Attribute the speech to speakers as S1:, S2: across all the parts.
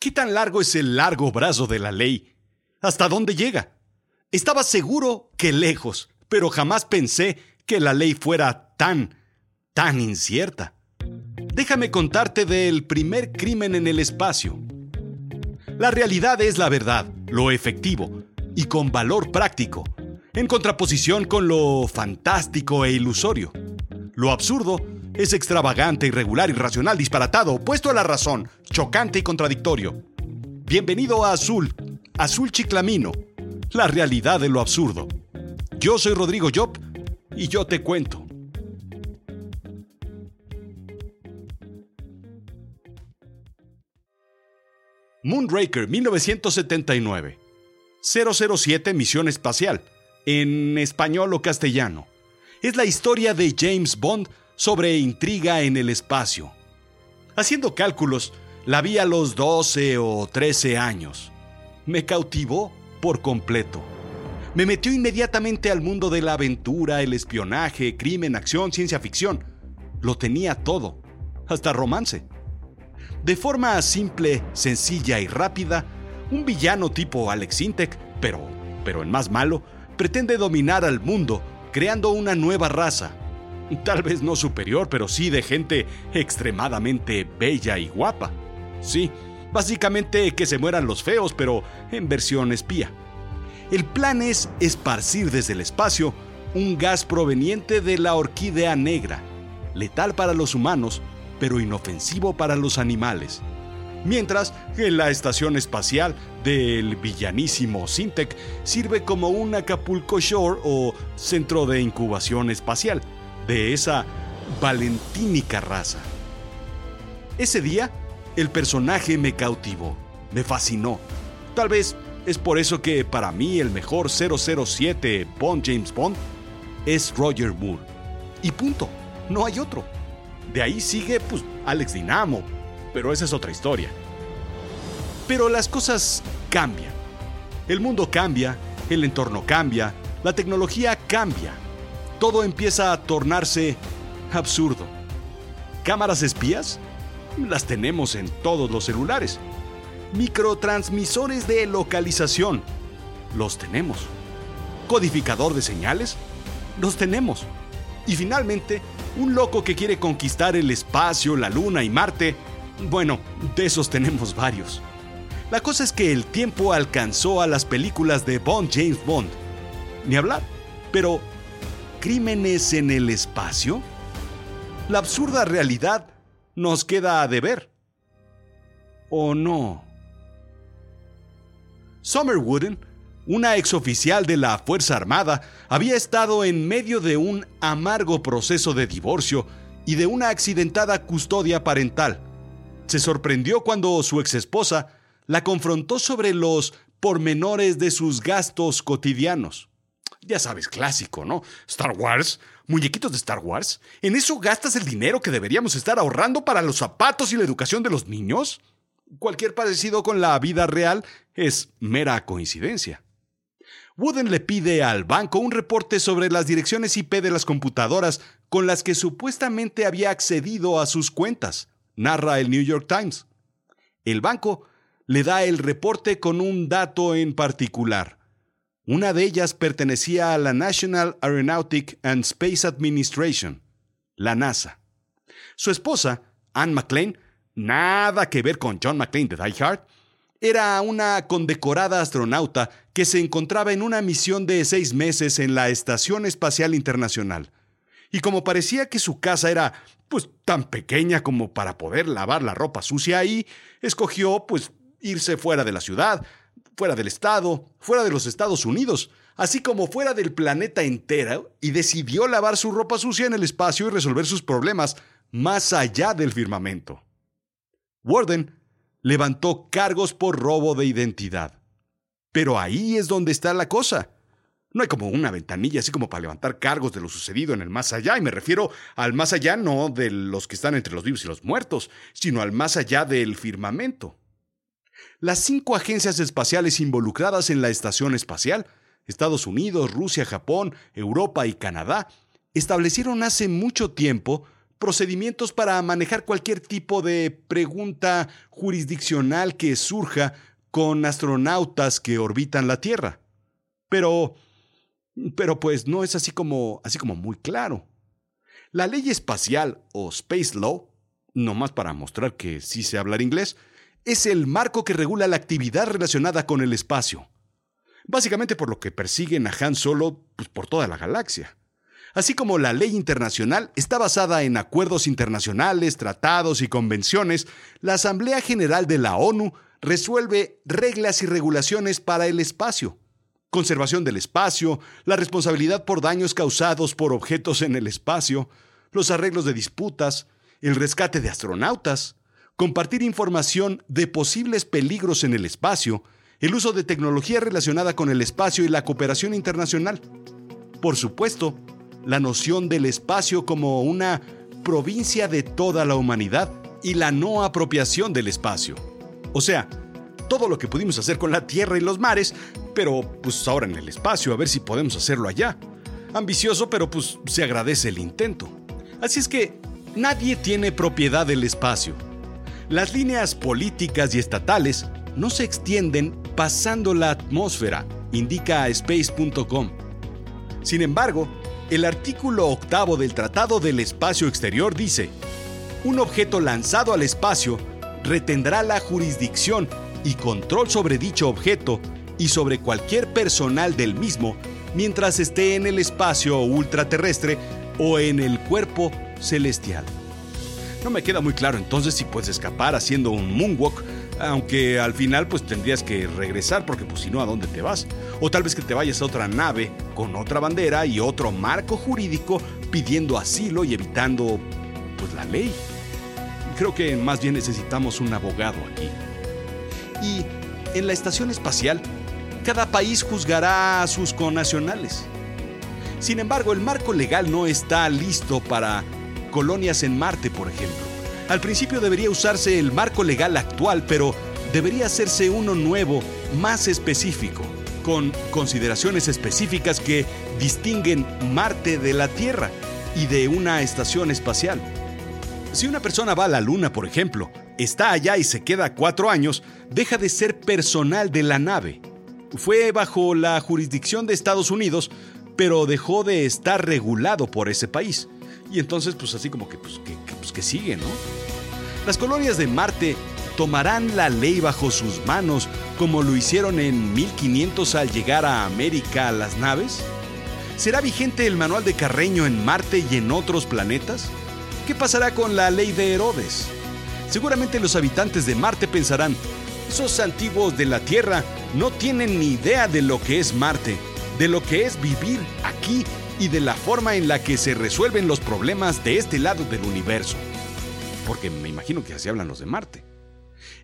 S1: ¿Qué tan largo es el largo brazo de la ley? ¿Hasta dónde llega? Estaba seguro que lejos, pero jamás pensé que la ley fuera tan, tan incierta. Déjame contarte del primer crimen en el espacio. La realidad es la verdad, lo efectivo y con valor práctico, en contraposición con lo fantástico e ilusorio. Lo absurdo es extravagante, irregular, irracional, disparatado, opuesto a la razón, chocante y contradictorio. Bienvenido a Azul, Azul Chiclamino, la realidad de lo absurdo. Yo soy Rodrigo Job y yo te cuento. Moonraker 1979. 007 Misión Espacial, en español o castellano. Es la historia de James Bond sobre intriga en el espacio. Haciendo cálculos, la vi a los 12 o 13 años. Me cautivó por completo. Me metió inmediatamente al mundo de la aventura, el espionaje, crimen, acción, ciencia ficción. Lo tenía todo, hasta romance. De forma simple, sencilla y rápida, un villano tipo Alex Intec, pero, pero en más malo, pretende dominar al mundo creando una nueva raza, Tal vez no superior, pero sí de gente extremadamente bella y guapa. Sí, básicamente que se mueran los feos, pero en versión espía. El plan es esparcir desde el espacio un gas proveniente de la orquídea negra, letal para los humanos, pero inofensivo para los animales. Mientras que la estación espacial del villanísimo Sintec sirve como un Acapulco Shore o centro de incubación espacial, de esa valentínica raza. Ese día, el personaje me cautivó, me fascinó. Tal vez es por eso que para mí el mejor 007 Bond James Bond es Roger Moore. Y punto, no hay otro. De ahí sigue pues Alex Dinamo, pero esa es otra historia. Pero las cosas cambian. El mundo cambia, el entorno cambia, la tecnología cambia todo empieza a tornarse absurdo. ¿Cámaras espías? Las tenemos en todos los celulares. Microtransmisores de localización. Los tenemos. Codificador de señales. Los tenemos. Y finalmente, un loco que quiere conquistar el espacio, la luna y Marte. Bueno, de esos tenemos varios. La cosa es que el tiempo alcanzó a las películas de Bond James Bond. Ni hablar. Pero crímenes en el espacio? La absurda realidad nos queda a deber. ¿O no? Summer Wooden, una exoficial de la Fuerza Armada, había estado en medio de un amargo proceso de divorcio y de una accidentada custodia parental. Se sorprendió cuando su exesposa la confrontó sobre los pormenores de sus gastos cotidianos. Ya sabes, clásico, ¿no? Star Wars, muñequitos de Star Wars. ¿En eso gastas el dinero que deberíamos estar ahorrando para los zapatos y la educación de los niños? Cualquier parecido con la vida real es mera coincidencia. Wooden le pide al banco un reporte sobre las direcciones IP de las computadoras con las que supuestamente había accedido a sus cuentas, narra el New York Times. El banco le da el reporte con un dato en particular. Una de ellas pertenecía a la National Aeronautic and Space Administration, la NASA. Su esposa, Anne McLean, nada que ver con John McLean de Die Hard, era una condecorada astronauta que se encontraba en una misión de seis meses en la Estación Espacial Internacional. Y como parecía que su casa era pues tan pequeña como para poder lavar la ropa sucia ahí, escogió pues irse fuera de la ciudad, fuera del Estado, fuera de los Estados Unidos, así como fuera del planeta entero, y decidió lavar su ropa sucia en el espacio y resolver sus problemas más allá del firmamento. Warden levantó cargos por robo de identidad. Pero ahí es donde está la cosa. No hay como una ventanilla así como para levantar cargos de lo sucedido en el más allá, y me refiero al más allá no de los que están entre los vivos y los muertos, sino al más allá del firmamento. Las cinco agencias espaciales involucradas en la estación espacial, Estados Unidos, Rusia, Japón, Europa y Canadá, establecieron hace mucho tiempo procedimientos para manejar cualquier tipo de pregunta jurisdiccional que surja con astronautas que orbitan la Tierra. Pero pero pues no es así como así como muy claro. La ley espacial o Space Law, nomás para mostrar que sí sé hablar inglés, es el marco que regula la actividad relacionada con el espacio. Básicamente por lo que persiguen a Han Solo pues, por toda la galaxia. Así como la ley internacional está basada en acuerdos internacionales, tratados y convenciones, la Asamblea General de la ONU resuelve reglas y regulaciones para el espacio. Conservación del espacio, la responsabilidad por daños causados por objetos en el espacio, los arreglos de disputas, el rescate de astronautas, compartir información de posibles peligros en el espacio, el uso de tecnología relacionada con el espacio y la cooperación internacional. Por supuesto, la noción del espacio como una provincia de toda la humanidad y la no apropiación del espacio. O sea, todo lo que pudimos hacer con la Tierra y los mares, pero pues ahora en el espacio, a ver si podemos hacerlo allá. Ambicioso, pero pues se agradece el intento. Así es que nadie tiene propiedad del espacio. Las líneas políticas y estatales no se extienden pasando la atmósfera, indica space.com. Sin embargo, el artículo octavo del Tratado del Espacio Exterior dice, un objeto lanzado al espacio retendrá la jurisdicción y control sobre dicho objeto y sobre cualquier personal del mismo mientras esté en el espacio ultraterrestre o en el cuerpo celestial. No me queda muy claro entonces si puedes escapar haciendo un moonwalk aunque al final pues tendrías que regresar porque pues si no, ¿a dónde te vas? O tal vez que te vayas a otra nave con otra bandera y otro marco jurídico pidiendo asilo y evitando pues la ley. Creo que más bien necesitamos un abogado aquí. Y en la estación espacial, cada país juzgará a sus connacionales. Sin embargo, el marco legal no está listo para colonias en Marte, por ejemplo. Al principio debería usarse el marco legal actual, pero debería hacerse uno nuevo, más específico, con consideraciones específicas que distinguen Marte de la Tierra y de una estación espacial. Si una persona va a la Luna, por ejemplo, está allá y se queda cuatro años, deja de ser personal de la nave. Fue bajo la jurisdicción de Estados Unidos, pero dejó de estar regulado por ese país. Y entonces, pues así como que, pues, que, pues, que sigue, ¿no? Las colonias de Marte tomarán la ley bajo sus manos como lo hicieron en 1500 al llegar a América las naves? ¿Será vigente el manual de Carreño en Marte y en otros planetas? ¿Qué pasará con la ley de Herodes? Seguramente los habitantes de Marte pensarán, esos antiguos de la Tierra no tienen ni idea de lo que es Marte, de lo que es vivir aquí y de la forma en la que se resuelven los problemas de este lado del universo. Porque me imagino que así hablan los de Marte.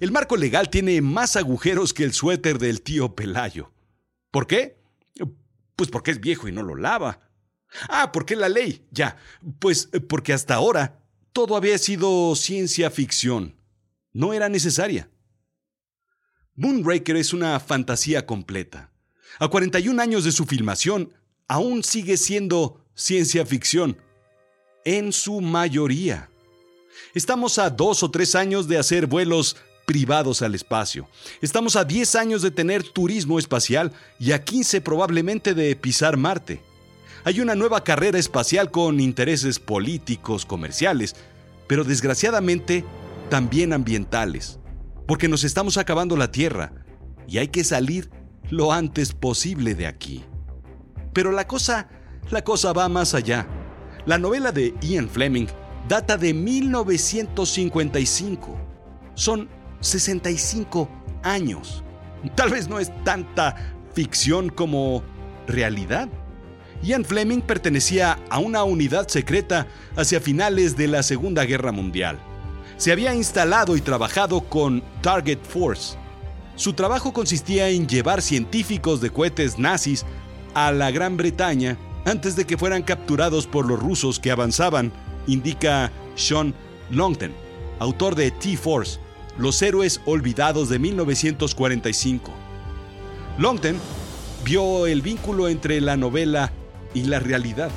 S1: El marco legal tiene más agujeros que el suéter del tío Pelayo. ¿Por qué? Pues porque es viejo y no lo lava. Ah, ¿por qué la ley? Ya, pues porque hasta ahora todo había sido ciencia ficción. No era necesaria. Moonraker es una fantasía completa. A 41 años de su filmación, aún sigue siendo ciencia ficción, en su mayoría. Estamos a dos o tres años de hacer vuelos privados al espacio. Estamos a 10 años de tener turismo espacial y a 15 probablemente de pisar Marte. Hay una nueva carrera espacial con intereses políticos, comerciales, pero desgraciadamente también ambientales, porque nos estamos acabando la Tierra y hay que salir lo antes posible de aquí. Pero la cosa, la cosa va más allá. La novela de Ian Fleming data de 1955. Son 65 años. Tal vez no es tanta ficción como realidad. Ian Fleming pertenecía a una unidad secreta hacia finales de la Segunda Guerra Mundial. Se había instalado y trabajado con Target Force. Su trabajo consistía en llevar científicos de cohetes nazis a la Gran Bretaña antes de que fueran capturados por los rusos que avanzaban, indica Sean Longton, autor de T-Force, Los héroes olvidados de 1945. Longton vio el vínculo entre la novela y la realidad.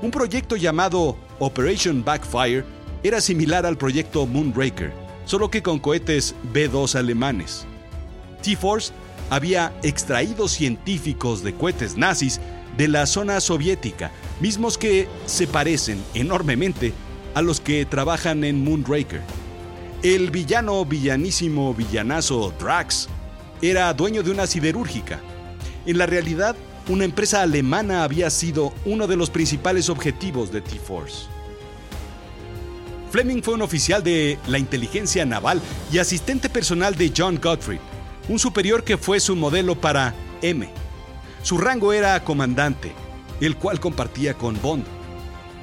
S1: Un proyecto llamado Operation Backfire era similar al proyecto Moonraker, solo que con cohetes B-2 alemanes. T-Force había extraído científicos de cohetes nazis de la zona soviética, mismos que se parecen enormemente a los que trabajan en Moonraker. El villano villanísimo villanazo Drax era dueño de una siderúrgica. En la realidad, una empresa alemana había sido uno de los principales objetivos de T-Force. Fleming fue un oficial de la inteligencia naval y asistente personal de John Gottfried, un superior que fue su modelo para M. Su rango era comandante, el cual compartía con Bond.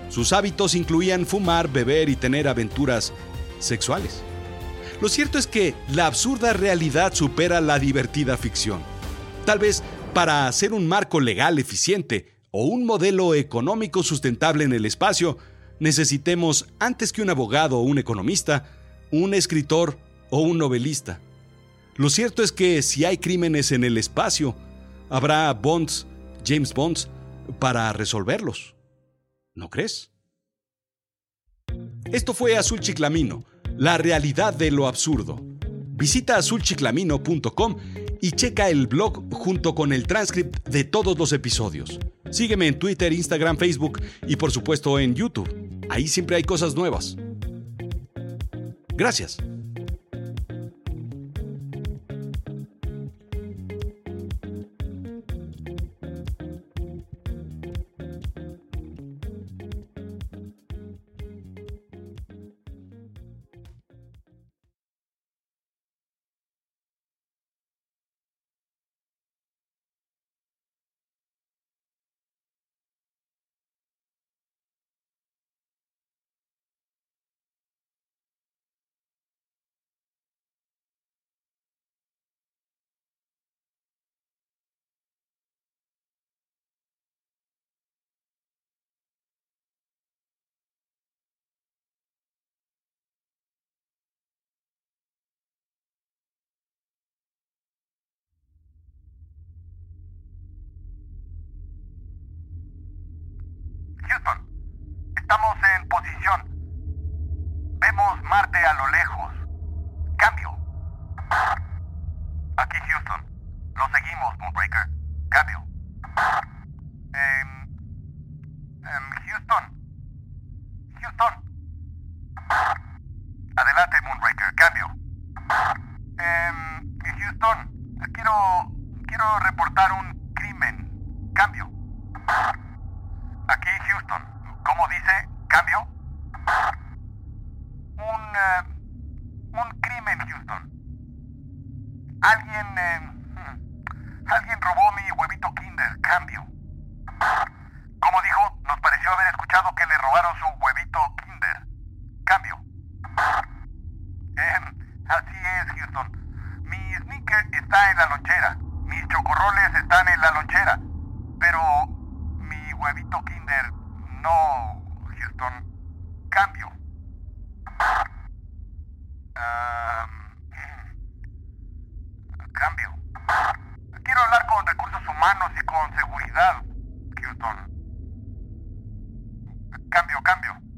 S1: Sus hábitos incluían fumar, beber y tener aventuras sexuales. Lo cierto es que la absurda realidad supera la divertida ficción. Tal vez para hacer un marco legal eficiente o un modelo económico sustentable en el espacio, necesitemos, antes que un abogado o un economista, un escritor o un novelista. Lo cierto es que si hay crímenes en el espacio, habrá Bonds, James Bonds, para resolverlos. ¿No crees? Esto fue Azul Chiclamino, la realidad de lo absurdo. Visita azulchiclamino.com y checa el blog junto con el transcript de todos los episodios. Sígueme en Twitter, Instagram, Facebook y por supuesto en YouTube. Ahí siempre hay cosas nuevas. Gracias.
S2: Estamos en posición. Vemos Marte a lo lejos. Cambio. Aquí Houston. Lo seguimos, Moonbreaker. Cambio. Em, em, Houston. Houston. Adelante, haber escuchado que le robaron su huevito Kinder. Cambio. Así es, Houston. Mi sneaker está en la lonchera. Mis chocorroles están en la lonchera. Pero mi huevito Kinder no, Houston. Cambio. Am, cambio. Quiero hablar con recursos humanos y con seguridad, Houston. Cambio, cambio.